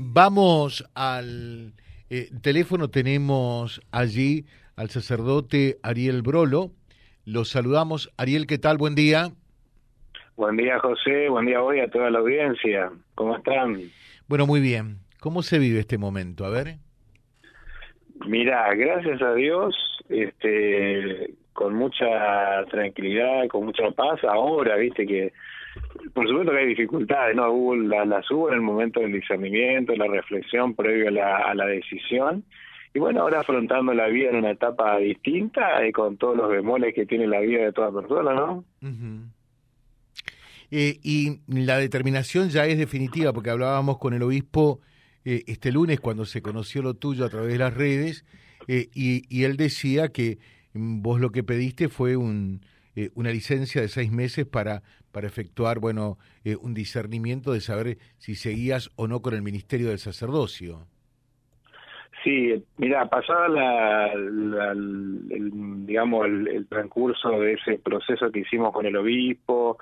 Vamos al eh, teléfono, tenemos allí al sacerdote Ariel Brolo. Los saludamos. Ariel, ¿qué tal? Buen día. Buen día, José. Buen día hoy a toda la audiencia. ¿Cómo están? Bueno, muy bien. ¿Cómo se vive este momento? A ver. Mira, gracias a Dios, este, con mucha tranquilidad, con mucha paz. Ahora, viste que por supuesto que hay dificultades, ¿no? Hubo la, las hubo en el momento del discernimiento, la reflexión previo a la, decisión. Y bueno, ahora afrontando la vida en una etapa distinta y con todos los bemoles que tiene la vida de toda persona, ¿no? eh, y la determinación ya es definitiva, porque hablábamos con el obispo eh, este lunes cuando se conoció lo tuyo a través de las redes, eh, y, y él decía que mm, vos lo que pediste fue un, eh, una licencia de seis meses para, para efectuar, bueno, eh, un discernimiento de saber si seguías o no con el ministerio del sacerdocio. Sí, mira, pasada la, el, digamos, el, el, transcurso de ese proceso que hicimos con el obispo,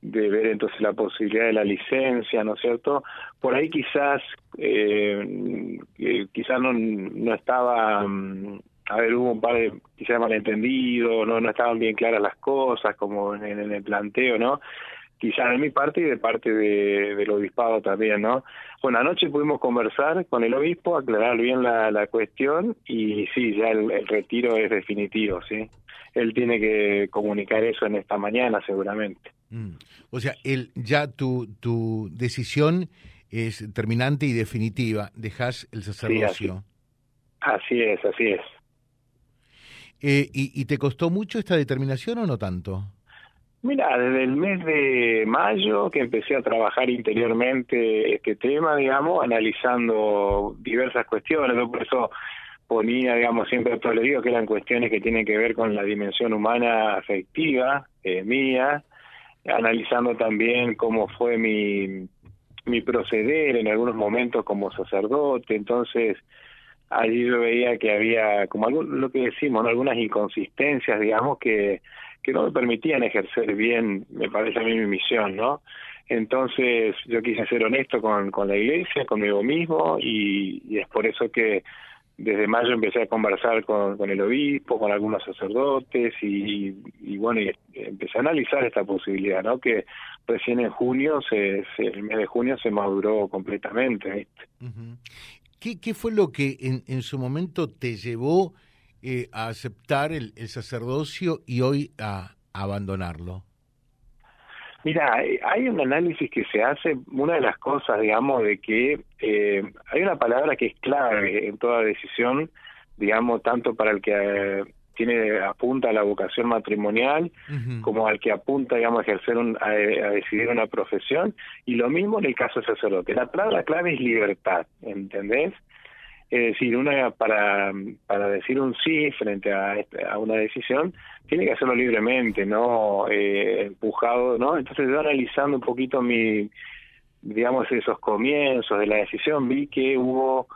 de ver entonces la posibilidad de la licencia, ¿no es cierto? Por ahí quizás, eh, quizás no, no estaba mm, a ver, hubo un par de quizás malentendidos, no, no estaban bien claras las cosas, como en, en el planteo, ¿no? Quizás de mi parte y de parte de, del obispado también, ¿no? Bueno, anoche pudimos conversar con el obispo, aclarar bien la, la cuestión y sí, ya el, el retiro es definitivo, ¿sí? Él tiene que comunicar eso en esta mañana seguramente. Mm. O sea, él, ya tu, tu decisión es terminante y definitiva, dejas el sacerdocio. Sí, así, así es, así es. Eh, ¿y, ¿Y te costó mucho esta determinación o no tanto? Mira, desde el mes de mayo que empecé a trabajar interiormente este tema, digamos, analizando diversas cuestiones, por eso ponía, digamos, siempre todo le digo que eran cuestiones que tienen que ver con la dimensión humana afectiva eh, mía, analizando también cómo fue mi, mi proceder en algunos momentos como sacerdote, entonces allí yo veía que había, como algo, lo que decimos, ¿no? algunas inconsistencias, digamos, que, que no me permitían ejercer bien, me parece a mí, mi misión, ¿no? Entonces yo quise ser honesto con, con la iglesia, conmigo mismo, y, es por eso que desde mayo empecé a conversar con, con el obispo, con algunos sacerdotes, y, y bueno, y empecé a analizar esta posibilidad, ¿no? Que recién en junio, se, se el mes de junio se maduró completamente, ¿viste? ¿Qué, ¿Qué, fue lo que en, en su momento te llevó eh, a aceptar el, sacerdocio y hoy a, abandonarlo? Mira, hay un análisis que se hace, una de las cosas, digamos, de que eh, hay una palabra que es clave en toda decisión, digamos, tanto para el que eh, tiene apunta a la vocación matrimonial uh -huh. como al que apunta digamos a ejercer un, a, a, decidir una profesión y lo mismo en el caso del sacerdote la palabra clave es libertad ¿entendés? es decir una para para decir un sí frente a, a una decisión tiene que hacerlo libremente no eh, empujado no entonces yo analizando un poquito mi digamos esos comienzos de la decisión vi que hubo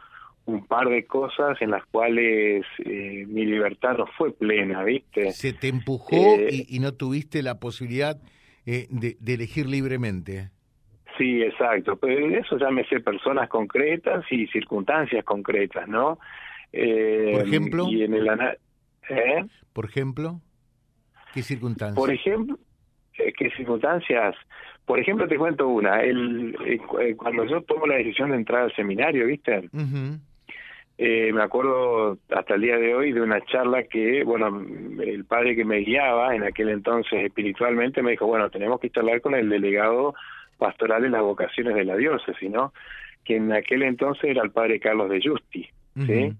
un par de cosas en las cuales eh, mi libertad no fue plena, ¿viste? Se te empujó eh, y, y, no tuviste la posibilidad eh, de, de, elegir libremente. Sí, exacto. Pero en eso sé personas concretas y circunstancias concretas, ¿no? Eh, Por ejemplo. Y en el ¿Eh? Por ejemplo. ¿Qué circunstancias? Por ejemplo, ¿qué circunstancias? Por ejemplo, te cuento una. El, cuando yo tomo la decisión de entrar al seminario, ¿viste? Uh -huh. Eh, me acuerdo hasta el día de hoy de una charla que, bueno, el padre que me guiaba en aquel entonces espiritualmente me dijo, bueno, tenemos que charlar con el delegado pastoral de las vocaciones de la diócesis, ¿no? Que en aquel entonces era el padre Carlos de Justi, ¿sí? Uh -huh.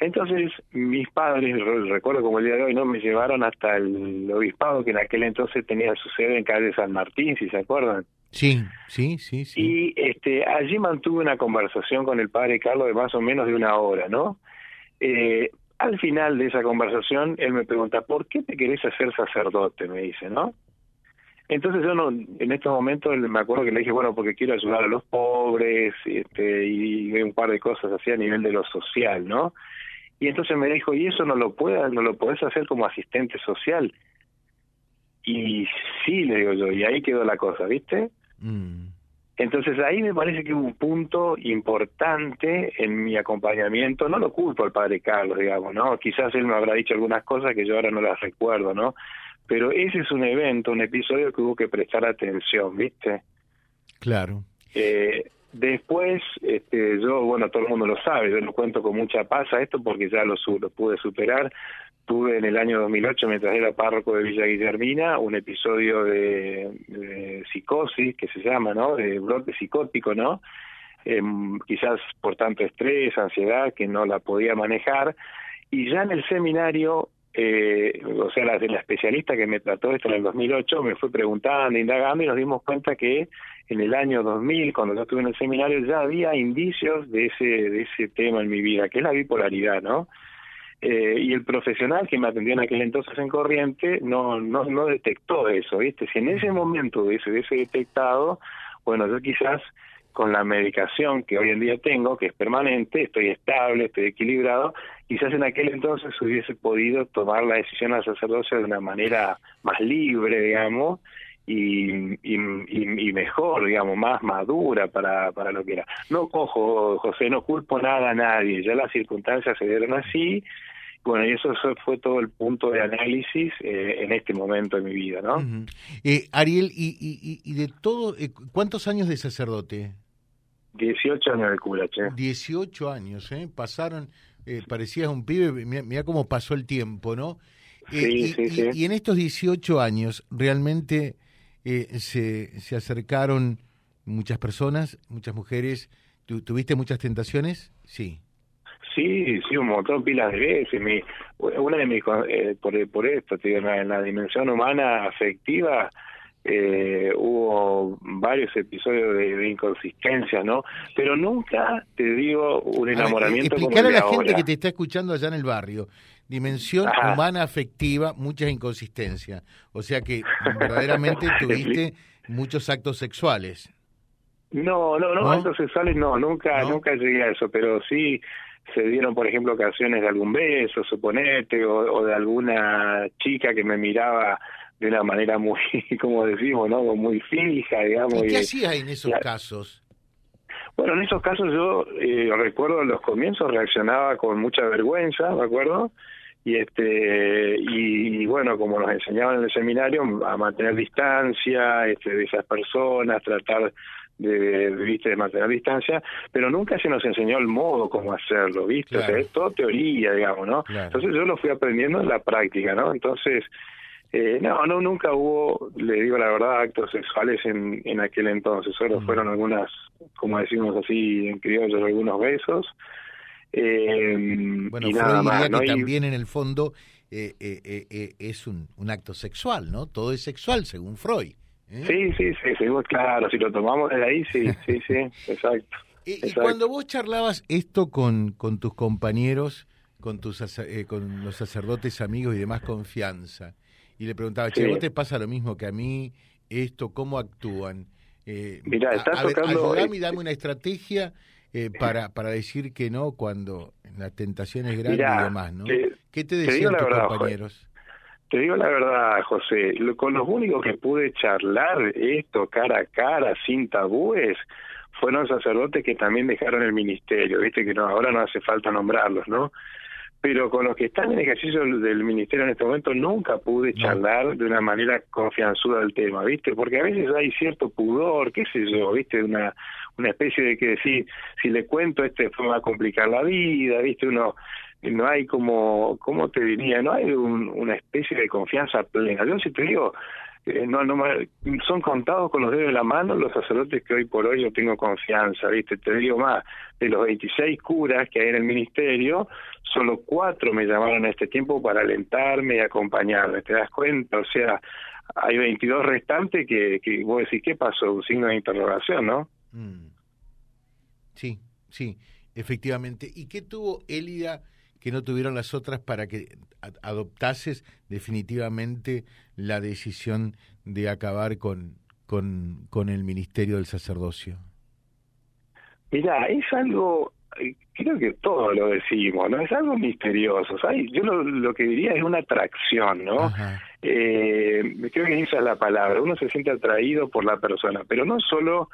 Entonces, mis padres, recuerdo como el día de hoy, ¿no? Me llevaron hasta el obispado que en aquel entonces tenía su sede en calle San Martín, si se acuerdan. Sí, sí, sí, sí. Y este, allí mantuve una conversación con el padre Carlos de más o menos de una hora, ¿no? Eh, al final de esa conversación, él me pregunta, ¿por qué te querés hacer sacerdote? Me dice, ¿no? Entonces yo no, en estos momentos me acuerdo que le dije, bueno, porque quiero ayudar a los pobres este, y un par de cosas así a nivel de lo social, ¿no? Y entonces me dijo, ¿y eso no lo puedes, no lo hacer como asistente social? Y sí, le digo yo, y ahí quedó la cosa, ¿viste? Mm. Entonces ahí me parece que hubo un punto importante en mi acompañamiento, no lo culpo al padre Carlos, digamos, ¿no? Quizás él me habrá dicho algunas cosas que yo ahora no las recuerdo, ¿no? Pero ese es un evento, un episodio que hubo que prestar atención, ¿viste? Claro. Eh, después, este, yo, bueno, todo el mundo lo sabe, yo lo cuento con mucha paz a esto porque ya lo, lo pude superar. Tuve en el año 2008, mientras era párroco de Villa Guillermina, un episodio de, psicosis, que se llama, ¿no? De brote psicótico, ¿no? Em, quizás por tanto estrés, ansiedad, que no la podía manejar. Y ya en el seminario eh, o sea, la, la especialista que me trató esto en el 2008 me fue preguntando, indagando y nos dimos cuenta que en el año 2000, cuando yo estuve en el seminario, ya había indicios de ese, de ese tema en mi vida, que es la bipolaridad, ¿no? Eh, y el profesional que me atendió en aquel entonces en corriente no, no, no detectó eso, ¿viste? Si en ese momento hubiese, hubiese detectado, bueno, yo quizás con la medicación que hoy en día tengo, que es permanente, estoy estable, estoy equilibrado, quizás en aquel entonces hubiese podido tomar la decisión al sacerdocio de una manera más libre, digamos, y, y, mejor, digamos, más madura para, para lo que era. No, cojo, José, no culpo nada a nadie, ya las circunstancias se dieron así, bueno, y eso, fue todo el punto de análisis eh, en este momento de mi vida, ¿no? eh, Ariel, y, y, de todo, eh, ¿cuántos años de sacerdote? 18 años de cura, che. 18 años, ¿eh? Pasaron, eh, parecías un pibe, mira, cómo pasó el tiempo, ¿no? Sí, sí, sí. y, en estos 18 años, ¿realmente se, se acercaron muchas personas, muchas mujeres? ¿Tuviste muchas tentaciones? Sí. Sí, sí, un montón, pilas de veces. Mi, una de mis, eh, por, por esto, en la, dimensión humana afectiva, eh, hubo varios episodios de, inconsistencia, ¿no? Pero nunca te digo un enamoramiento como el a la gente que te está escuchando allá en el barrio. Dimensión humana afectiva, muchas inconsistencias. O sea que verdaderamente tuviste muchos actos sexuales. No, no, no, actos sexuales no, nunca, nunca llegué a eso, pero sí se dieron, por ejemplo, ocasiones de algún beso, suponete, o, de alguna chica que me miraba de una manera muy, como decimos, ¿no? Muy fija, digamos. ¿Y qué hacías en esos casos? Bueno, en esos casos yo eh, recuerdo en los comienzos reaccionaba con mucha vergüenza, ¿me acuerdo? Y este y, bueno, como nos enseñaban en el seminario a mantener distancia este, de esas personas, tratar de, viste de mantener distancia, pero nunca se nos enseñó el modo cómo hacerlo, viste, es todo teoría, digamos, ¿no? Entonces yo lo fui aprendiendo en la práctica, ¿no? Entonces eh, no, no, nunca hubo, le digo la verdad, actos sexuales en, en aquel entonces, solo mm. fueron algunas, como decimos así en criollo, algunos besos. Eh, bueno, y nada más, que también en el fondo eh, eh, eh, es un, un acto sexual, ¿no? Todo es sexual, según Freud. ¿Eh? Sí, sí, sí, sí, claro, si lo tomamos de ahí, sí, sí, sí, exacto. y, cuando vos charlabas esto con, con tus compañeros, con, tus, eh, con los sacerdotes amigos y demás confianza, y le preguntaba, che, ¿vos te pasa lo mismo que a mí? Esto, ¿cómo actúan? Eh, Mira, estás tocando... Ayúdame y dame una estrategia eh, para, para decir que no cuando la tentación es grande y demás, ¿no? ¿Qué te decían tus compañeros? Te digo la verdad, José, con los únicos que pude charlar esto cara a cara, sin tabúes, fueron sacerdotes que también dejaron el ministerio, viste que no, ahora no hace falta nombrarlos, ¿no? Pero con los que están en ejercicio del ministerio en este momento nunca pude charlar de una manera confianzuda del tema, ¿viste? Porque a veces hay cierto pudor, qué sé yo, ¿viste? Una una especie de que si si le cuento este me va a complicar la vida, ¿viste? Uno no hay como, ¿cómo te diría? No hay una especie de confianza plena. Yo si te digo, eh, no, no, son contados con los dedos de la mano los sacerdotes que hoy por hoy yo tengo confianza, ¿viste? Te digo más, de los 26 curas que hay en el ministerio, solo cuatro me llamaron a este tiempo para alentarme y acompañarme, ¿te das cuenta? O sea, hay 22 restantes que, que vos decís, ¿qué pasó? Un signo de interrogación, ¿no? Mm. Sí, sí, efectivamente. ¿Y qué tuvo Elida que no tuvieron las otras para que adoptases definitivamente la decisión de acabar con, con, con el ministerio del sacerdocio? Mira, es algo, eh, creo que todos lo decimos, ¿no? Es algo misterioso. ¿sabes? Yo lo, que diría es una atracción, ¿no? Eh, creo que esa es la palabra. Uno se siente atraído por la persona, pero no solo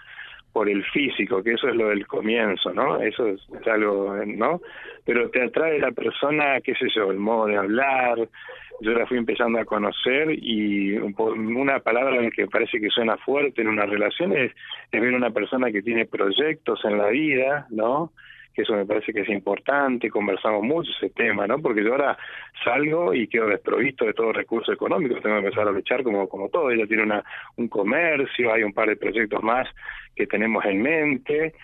por el físico, que eso es lo del comienzo, ¿no? Eso es, algo, ¿no? Pero te atrae la persona, qué sé yo, el modo de hablar. Yo la fui empezando a conocer y una palabra que parece que suena fuerte en una relación es, es ver una persona que tiene proyectos en la vida, ¿no? Eso me parece que es importante, conversamos mucho ese tema, ¿no? Porque yo ahora salgo y quedo desprovisto de todo recurso económico, tengo que empezar a luchar como, como todo, ella tiene una, un comercio, hay un par de proyectos más que tenemos en mente,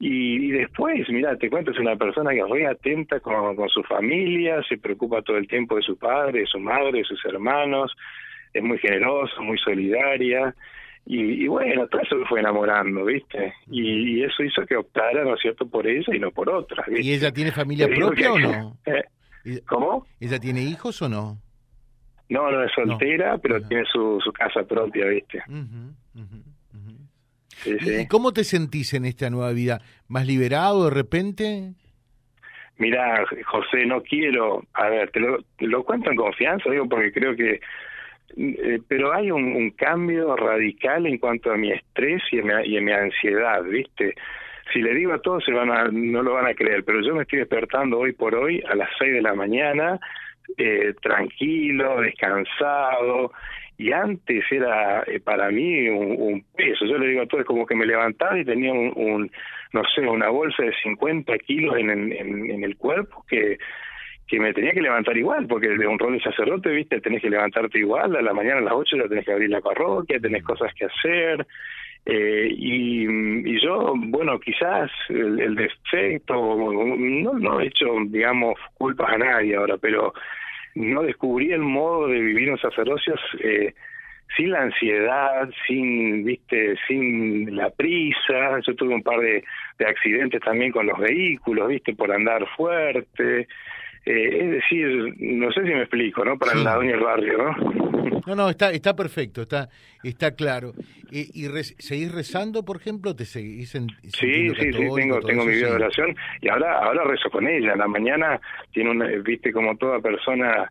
y, después, mira, te cuento, es una persona que es muy atenta con, con su familia, se preocupa todo el tiempo de su padre, de su madre, de sus hermanos, es muy generosa, muy solidaria, y, bueno, todo eso me fue enamorando, ¿viste? Y, eso hizo que optara, ¿no es cierto?, por ella y no por otra. ¿Y ella tiene familia propia o no? Eh, ¿Cómo? ¿Ella tiene hijos o no? No, no es soltera, pero tiene su, su casa propia, ¿viste? ¿Y cómo te sentís en esta nueva vida? ¿Más liberado de repente? Mira, José, no quiero, a ver, te lo, te lo cuento en confianza, digo, porque creo que eh, pero hay un, cambio radical en cuanto a mi estrés y en mi, ansiedad, ¿viste? Si le digo a todos, se van a, no lo van a creer, pero yo me estoy despertando hoy por hoy a las 6 de la mañana, eh, tranquilo, descansado, y antes era eh, para mí un, peso. Yo le digo a todos, como que me levantaba y tenía un, no sé, una bolsa de 50 kilos en, en, en el cuerpo que que me tenía que levantar igual, porque de un rol de sacerdote, viste, tenés que levantarte igual, a la mañana a las 8 ya tenés que abrir la parroquia, tenés cosas que hacer, eh, y, y, yo, bueno, quizás el, defecto, no, no he hecho, digamos, culpas a nadie ahora, pero no descubrí el modo de vivir un sacerdocio eh, sin la ansiedad, sin, viste, sin la prisa. Yo tuve un par de, de accidentes también con los vehículos, viste, por andar fuerte. Eh, es decir, no sé si me explico, ¿no? Para la doña del barrio, ¿no? No, no, está, está perfecto, está, está claro. Eh, ¿Y seguís rezando, por ejemplo? ¿Te seguís en, Sí, sí, sí, tengo, tengo mi vida de oración y ahora, ahora rezo con ella. En la mañana tiene una, viste, como toda persona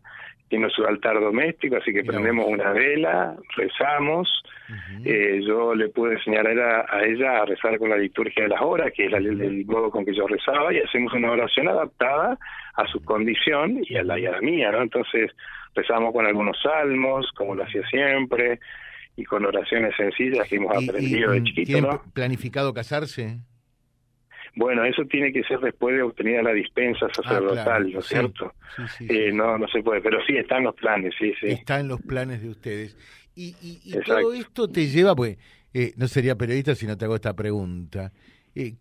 tiene su altar doméstico, así que prendemos una vela, rezamos. eh, yo le pude enseñar a, a, ella a rezar con la liturgia de las horas, que es el modo con que yo rezaba, y hacemos una oración adaptada a su condición y a la, y a la mía, ¿no? Entonces rezamos con algunos salmos, como lo hacía siempre, y con oraciones sencillas que hemos aprendido de chiquito. ¿no? planificado casarse? Bueno, eso tiene que ser después de obtenida la dispensa ah, sacerdotal, ¿no es cierto? eh, no, no se puede, pero sí está en los planes, sí, sí. Está en los planes de ustedes. Y, y, todo esto te lleva, pues, eh, no sería periodista si no te hago esta pregunta. Eh,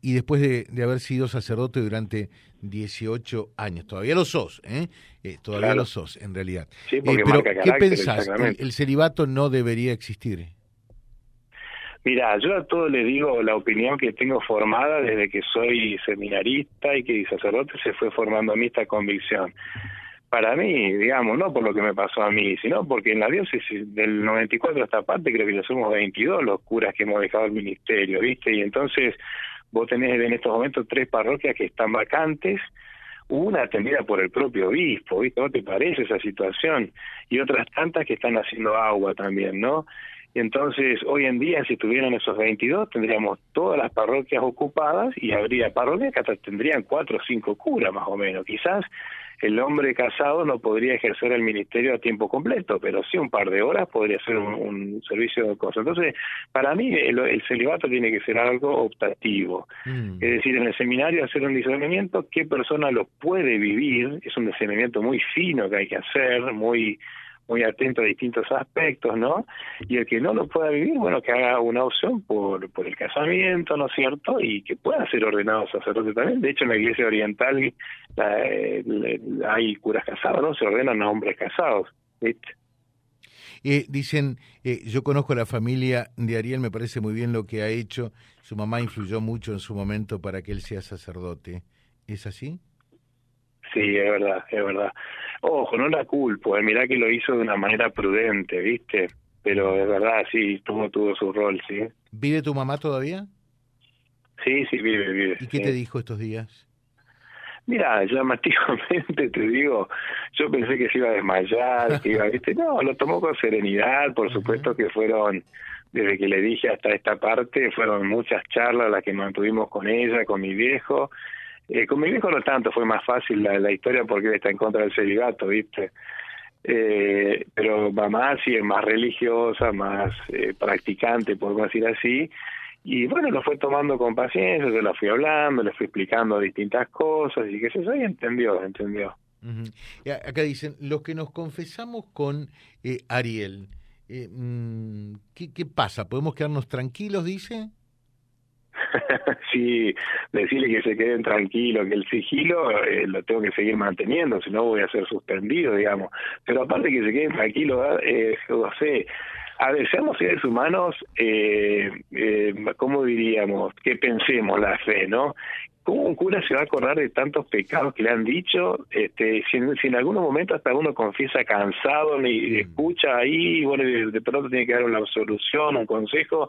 y después de, de, haber sido sacerdote durante 18 años, todavía lo sos, ¿eh? eh todavía lo sos, en realidad. Sí, eh, pero, ¿qué pensás? el celibato no debería existir? Mira, yo a todo le digo la opinión que tengo formada desde que soy seminarista y que sacerdote se fue formando a mí esta convicción. Para mí, digamos, no por lo que me pasó a mí, sino porque en la diócesis del 94 hasta parte creo que ya somos 22 los curas que hemos dejado el ministerio, ¿viste? Y entonces vos tenés en estos momentos tres parroquias que están vacantes, una atendida por el propio obispo, ¿viste? ¿No te parece esa situación? Y otras tantas que están haciendo agua también, ¿no? Entonces, hoy en día, si tuvieran esos 22, tendríamos todas las parroquias ocupadas y habría parroquias que hasta tendrían cuatro o cinco curas, más o menos. Quizás el hombre casado no podría ejercer el ministerio a tiempo completo, pero sí un par de horas podría ser un, servicio de cosas. Entonces, para mí, el, celibato tiene que ser algo optativo. Mm. Es decir, en el seminario hacer un discernimiento, qué persona lo puede vivir, es un discernimiento muy fino que hay que hacer, muy muy atento a distintos aspectos, ¿no? Y el que no lo pueda vivir, bueno, que haga una opción por, por el casamiento, ¿no es cierto? Y que pueda ser ordenado sacerdote también. De hecho, en la iglesia oriental hay curas casados, ¿no? Se ordenan a hombres casados, ¿viste? Eh, dicen, eh, yo conozco a la familia de Ariel, me parece muy bien lo que ha hecho. Su mamá influyó mucho en su momento para que él sea sacerdote. ¿Es así? Sí, es verdad, es verdad. Ojo, no la culpo, eh, mirá que lo hizo de una manera prudente, ¿viste? Pero es verdad, sí, tuvo, tuvo su rol, sí. ¿Vive tu mamá todavía? Sí, sí, vive, vive. ¿Y qué te dijo estos días? Mira, llamativamente te digo, yo pensé que se iba a desmayar, que iba, ¿viste? No, lo tomó con serenidad, por supuesto que fueron desde que le dije hasta esta parte, fueron muchas charlas las que mantuvimos con ella, con mi viejo. Eh, con mi viejo no tanto, fue más fácil la, historia porque está en contra del celibato, ¿viste? Eh, pero mamá sí es más religiosa, más eh, practicante, por decir así. Y bueno, lo fue tomando con paciencia, yo la fui hablando, le fui explicando distintas cosas y que se y entendió, entendió. Acá dicen, los que nos confesamos con eh, Ariel, eh, mm, ¿qué, ¿qué pasa? ¿Podemos quedarnos tranquilos, dice? sí, decirle que se queden tranquilos, que el sigilo eh, lo tengo que seguir manteniendo, si no voy a ser suspendido, digamos. Pero aparte que se queden tranquilos, eh, a ver, seamos seres humanos, eh, eh, ¿cómo diríamos? Que pensemos la fe, ¿no? ¿Cómo un cura se va a acordar de tantos pecados que le han dicho? Este, si, en algún momento hasta uno confiesa cansado, ni mm. escucha ahí, bueno, de, de pronto tiene que dar una solución, un consejo,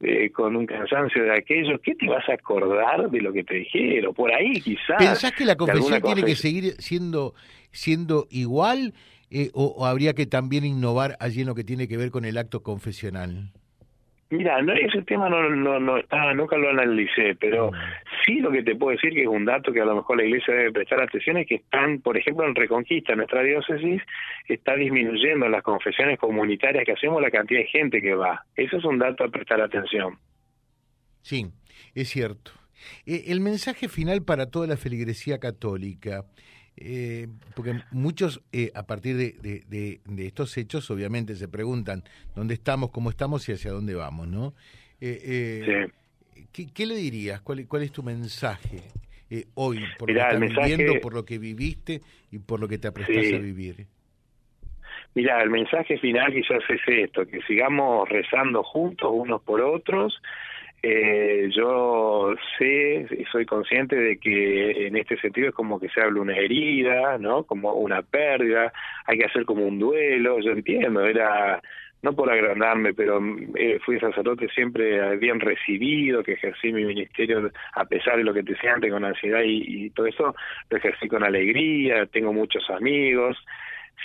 eh, con un cansancio de aquello, ¿qué te vas a acordar de lo que te dijeron? Por ahí quizás. ¿Pensás que la confesión tiene que seguir siendo, siendo igual eh, o, habría que también innovar allí en lo que tiene que ver con el acto confesional? Mira, no, ese tema no, no, no está, nunca lo analicé, pero mm. sí lo que te puedo decir que es un dato que a lo mejor la iglesia debe prestar atención es que están, por ejemplo, en Reconquista, nuestra diócesis, está disminuyendo las confesiones comunitarias que hacemos la cantidad de gente que va. Eso es un dato a prestar atención. Sí, es cierto. Eh, el mensaje final para toda la feligresía católica eh, porque muchos eh, a partir de, de, estos hechos obviamente se preguntan dónde estamos, cómo estamos y hacia dónde vamos, ¿no? Eh, ¿qué, ¿qué, le dirías? ¿Cuál, cuál es tu mensaje hoy por lo que estás viviendo, por lo que viviste y por lo que te aprestaste a vivir? Mira, el mensaje final quizás es esto, que sigamos rezando juntos unos por otros, eh, yo sé y soy consciente de que en este sentido es como que se habla una herida, ¿no? Como una pérdida, hay que hacer como un duelo, yo entiendo, era no por agrandarme, pero eh, fui sacerdote siempre bien recibido, que ejercí mi ministerio a pesar de lo que te antes con ansiedad y, y todo eso, lo ejercí con alegría, tengo muchos amigos,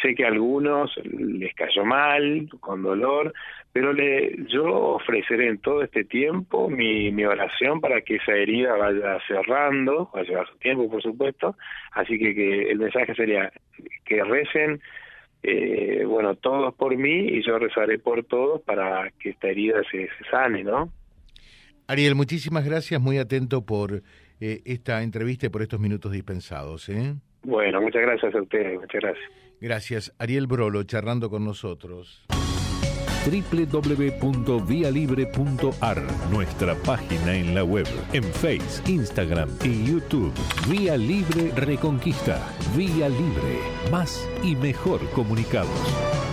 sé que a algunos les cayó mal, con dolor, pero le, yo ofreceré en todo este tiempo mi, oración para que esa herida vaya cerrando, va a llevar su tiempo por supuesto, así que, el mensaje sería que recen, eh, bueno, todos por mí y yo rezaré por todos para que esta herida se, sane, ¿no? Ariel, muchísimas gracias, muy atento por eh, esta entrevista y por estos minutos dispensados. ¿eh? Bueno, muchas gracias a ustedes, muchas gracias. Gracias, Ariel Brolo, charlando con nosotros www.vialibre.ar, nuestra página en la web, en Facebook, Instagram y YouTube. Vía Libre Reconquista. Vía Libre. Más y mejor comunicados.